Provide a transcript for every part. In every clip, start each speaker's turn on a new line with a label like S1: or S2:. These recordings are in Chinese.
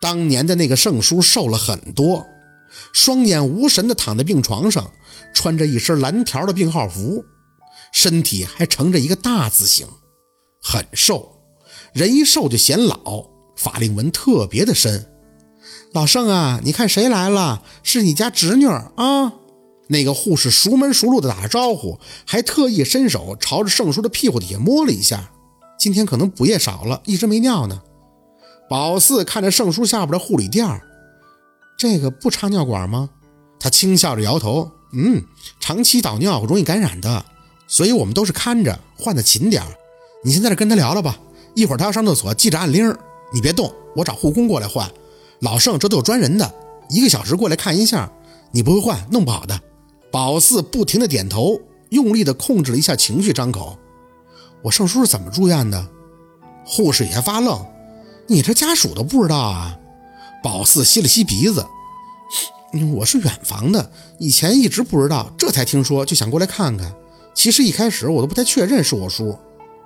S1: 当年的那个盛叔瘦了很多，双眼无神的躺在病床上，穿着一身蓝条的病号服，身体还呈着一个大字形，很瘦。人一瘦就显老，法令纹特别的深。老盛啊，你看谁来了？是你家侄女啊！那个护士熟门熟路的打着招呼，还特意伸手朝着盛叔的屁股底下摸了一下。今天可能补液少了，一直没尿呢。宝四看着盛叔下边的护理垫儿这个不插尿管吗？他轻笑着摇头，嗯，长期导尿容易感染的，所以我们都是看着换的勤点儿你先在这跟他聊聊吧，一会儿他要上厕所记着按铃儿，你别动，我找护工过来换。老盛这都有专人的，一个小时过来看一下，你不会换，弄不好的。宝四不停的点头，用力的控制了一下情绪，张口：“我盛叔是怎么住院的？”护士也发愣：“你这家属都不知道啊？”宝四吸了吸鼻子：“我是远房的，以前一直不知道，这才听说，就想过来看看。其实一开始我都不太确认是我叔。”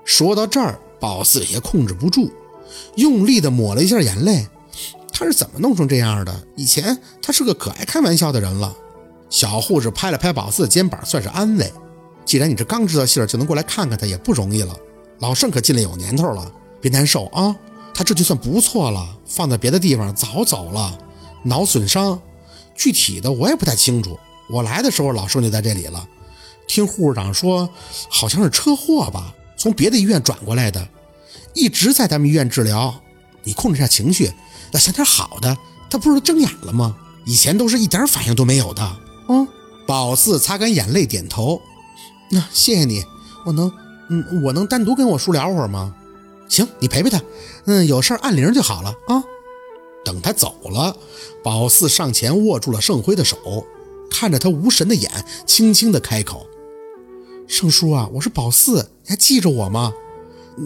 S1: 说到这儿，宝四也控制不住，用力的抹了一下眼泪。他是怎么弄成这样的？以前他是个可爱开玩笑的人了。小护士拍了拍宝四的肩膀，算是安慰。既然你这刚知道信儿就能过来看看他，也不容易了。老盛可进来有年头了，别难受啊。他这就算不错了，放在别的地方早走了。脑损伤，具体的我也不太清楚。我来的时候老盛就在这里了。听护士长说，好像是车祸吧，从别的医院转过来的，一直在咱们医院治疗。你控制下情绪。要想点好的，他不是睁眼了吗？以前都是一点反应都没有的。嗯，宝四擦干眼泪，点头。那谢谢你，我能，嗯，我能单独跟我叔聊会儿吗？行，你陪陪他。嗯，有事按铃就好了啊。等他走了，宝四上前握住了盛辉的手，看着他无神的眼，轻轻的开口：“盛叔啊，我是宝四，你还记着我吗？”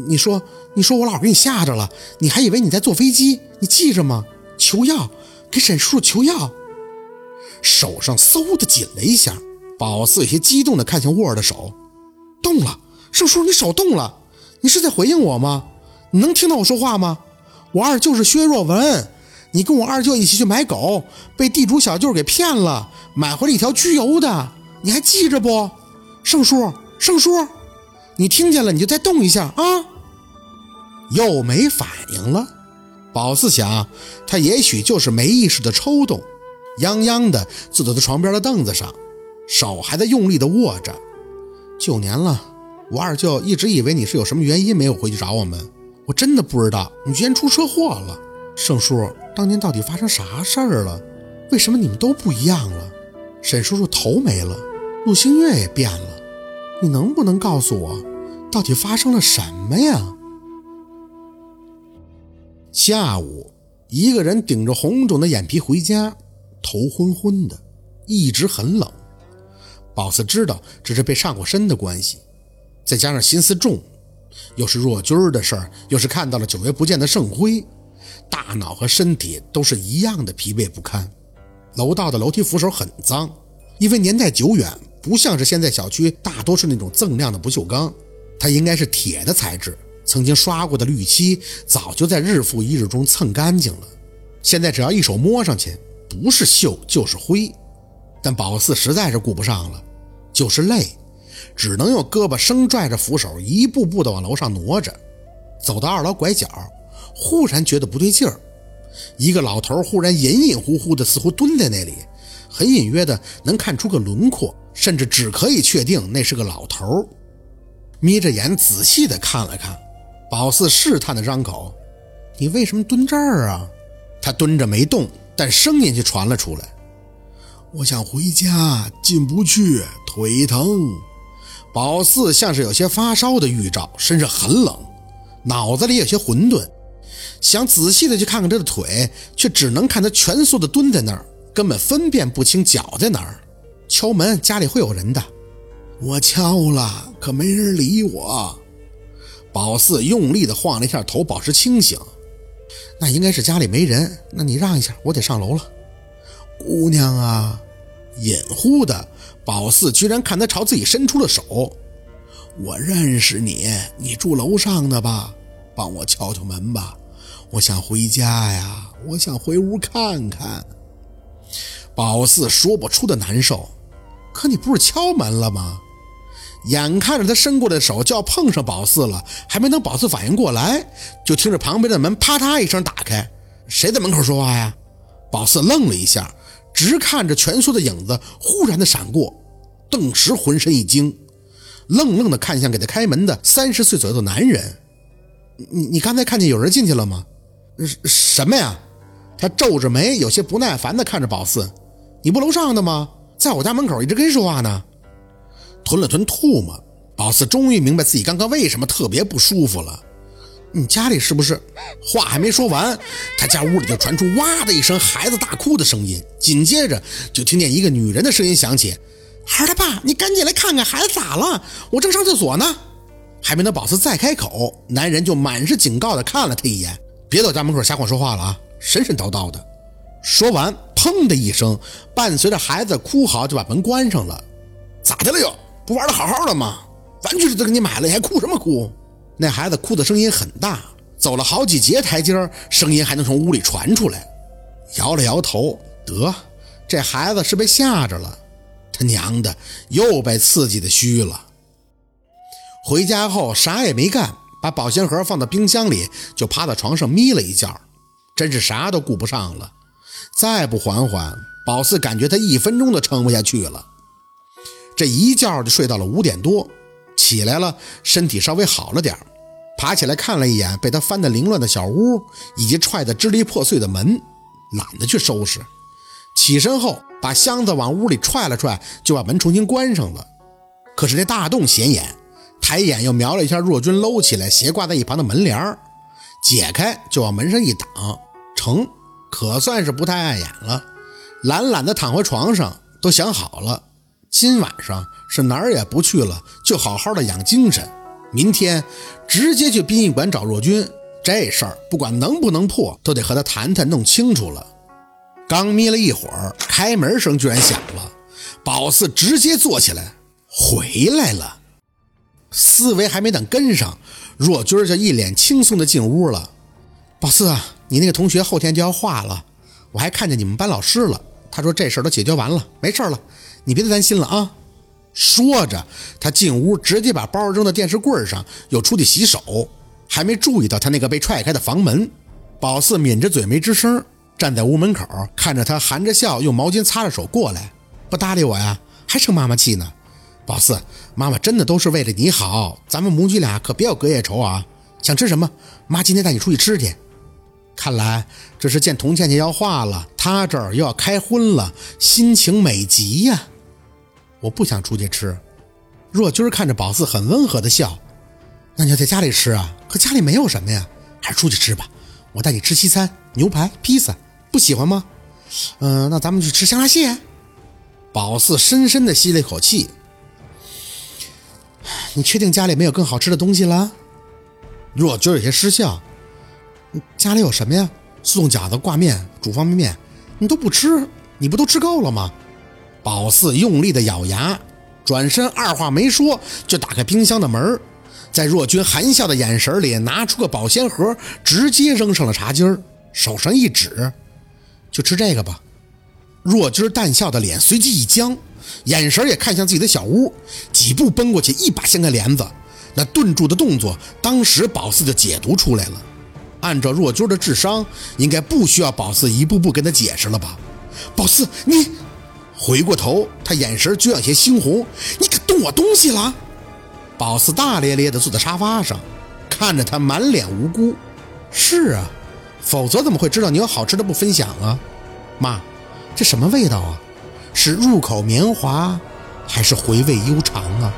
S1: 你说，你说我老给你吓着了，你还以为你在坐飞机？你记着吗？求药，给沈叔叔求药。手上嗖的紧了一下，宝四有些激动的看向沃尔的手，动了。盛叔，你手动了，你是在回应我吗？你能听到我说话吗？我二舅是薛若文，你跟我二舅一起去买狗，被地主小舅给骗了，买回了一条焗油的，你还记着不？盛叔，盛叔。你听见了，你就再动一下啊！又没反应了。宝四想，他也许就是没意识的抽动，泱泱的坐在他床边的凳子上，手还在用力的握着。九年了，我二舅一直以为你是有什么原因没有回去找我们，我真的不知道你居然出车祸了。盛叔，当年到底发生啥事儿了？为什么你们都不一样了？沈叔叔头没了，陆星月也变了。你能不能告诉我，到底发生了什么呀？下午，一个人顶着红肿的眼皮回家，头昏昏的，一直很冷。宝四知道这是被上过身的关系，再加上心思重，又是若君儿的事儿，又是看到了久违不见的盛辉，大脑和身体都是一样的疲惫不堪。楼道的楼梯扶手很脏，因为年代久远。不像是现在小区大多是那种锃亮的不锈钢，它应该是铁的材质。曾经刷过的绿漆早就在日复一日中蹭干净了，现在只要一手摸上去，不是锈就是灰。但宝四实在是顾不上了，就是累，只能用胳膊生拽着扶手，一步步的往楼上挪着。走到二楼拐角，忽然觉得不对劲儿，一个老头忽然隐隐乎乎的，似乎蹲在那里，很隐约的能看出个轮廓。甚至只可以确定那是个老头眯着眼仔细的看了看，宝四试探的张口：“你为什么蹲这儿啊？”他蹲着没动，但声音却传了出来：“我想回家，进不去，腿疼。”宝四像是有些发烧的预兆，身上很冷，脑子里有些混沌，想仔细的去看看他的腿，却只能看他蜷缩的蹲在那儿，根本分辨不清脚在哪儿。敲门，家里会有人的。我敲了，可没人理我。宝四用力的晃了一下头，保持清醒。那应该是家里没人。那你让一下，我得上楼了。姑娘啊，隐乎的，宝四居然看他朝自己伸出了手。我认识你，你住楼上的吧？帮我敲敲门吧，我想回家呀，我想回屋看看。宝四说不出的难受，可你不是敲门了吗？眼看着他伸过来的手就要碰上宝四了，还没等宝四反应过来，就听着旁边的门啪嗒一声打开。谁在门口说话呀？宝四愣了一下，直看着蜷缩的影子忽然的闪过，顿时浑身一惊，愣愣的看向给他开门的三十岁左右的男人。你你刚才看见有人进去了吗？什什么呀？他皱着眉，有些不耐烦的看着宝四：“你不楼上的吗？在我家门口一直跟谁说话呢？”吞了吞唾沫，宝四终于明白自己刚刚为什么特别不舒服了。你家里是不是？话还没说完，他家屋里就传出哇的一声孩子大哭的声音，紧接着就听见一个女人的声音响起：“孩儿他爸，你赶紧来看看孩子咋了？我正上厕所呢。”还没等宝四再开口，男人就满是警告的看了他一眼。别在家门口瞎晃说话了啊！神神叨叨的。说完，砰的一声，伴随着孩子哭嚎，就把门关上了。咋的了又？不玩的好好的吗？玩具都给你买了，你还哭什么哭？那孩子哭的声音很大，走了好几节台阶，声音还能从屋里传出来。摇了摇头，得，这孩子是被吓着了。他娘的，又被刺激的虚了。回家后啥也没干。把保鲜盒放到冰箱里，就趴在床上眯了一觉，真是啥都顾不上了。再不缓缓，宝四感觉他一分钟都撑不下去了。这一觉就睡到了五点多，起来了，身体稍微好了点爬起来看了一眼被他翻得凌乱的小屋，以及踹得支离破碎的门，懒得去收拾。起身后，把箱子往屋里踹了踹，就把门重新关上了。可是那大洞显眼。抬眼又瞄了一下若君搂起来斜挂在一旁的门帘解开就往门上一挡，成，可算是不太碍眼了。懒懒的躺回床上，都想好了，今晚上是哪儿也不去了，就好好的养精神。明天直接去殡仪馆找若君，这事儿不管能不能破，都得和他谈谈，弄清楚了。刚眯了一会儿，开门声居然响了，宝四直接坐起来，回来了。思维还没等跟上，若君就一脸轻松的进屋了。宝四啊，你那个同学后天就要化了，我还看见你们班老师了。他说这事儿都解决完了，没事了，你别再担心了啊。说着，他进屋直接把包扔到电视柜上，又出去洗手，还没注意到他那个被踹开的房门。宝四抿着嘴没吱声，站在屋门口看着他含着笑用毛巾擦着手过来，不搭理我呀，还生妈妈气呢。宝四，妈妈真的都是为了你好，咱们母女俩可别有隔夜仇啊！想吃什么，妈今天带你出去吃去。看来这是见童倩倩要化了，她这儿又要开荤了，心情美极呀。我不想出去吃。若君看着宝四很温和的笑，那你要在家里吃啊？可家里没有什么呀，还是出去吃吧。我带你吃西餐，牛排、披萨，不喜欢吗？嗯，那咱们去吃香辣蟹。宝四深深的吸了一口气。你确定家里没有更好吃的东西了？若君有些失笑。家里有什么呀？速冻饺子、挂面、煮方便面，你都不吃，你不都吃够了吗？宝四用力的咬牙，转身二话没说就打开冰箱的门，在若君含笑的眼神里拿出个保鲜盒，直接扔上了茶几儿，手上一指：“就吃这个吧。”若君淡笑的脸随即一僵。眼神也看向自己的小屋，几步奔过去，一把掀开帘子。那顿住的动作，当时宝四就解读出来了。按照若君的智商，应该不需要宝四一步步跟他解释了吧？宝四，你回过头，他眼神就有些猩红。你敢动我东西了？宝四大咧咧地坐在沙发上，看着他满脸无辜。是啊，否则怎么会知道你有好吃的不分享啊？妈，这什么味道啊？是入口绵滑，还是回味悠长啊？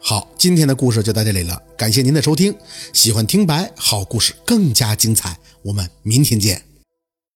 S1: 好，今天的故事就到这里了，感谢您的收听。喜欢听白，好故事更加精彩，我们明天见。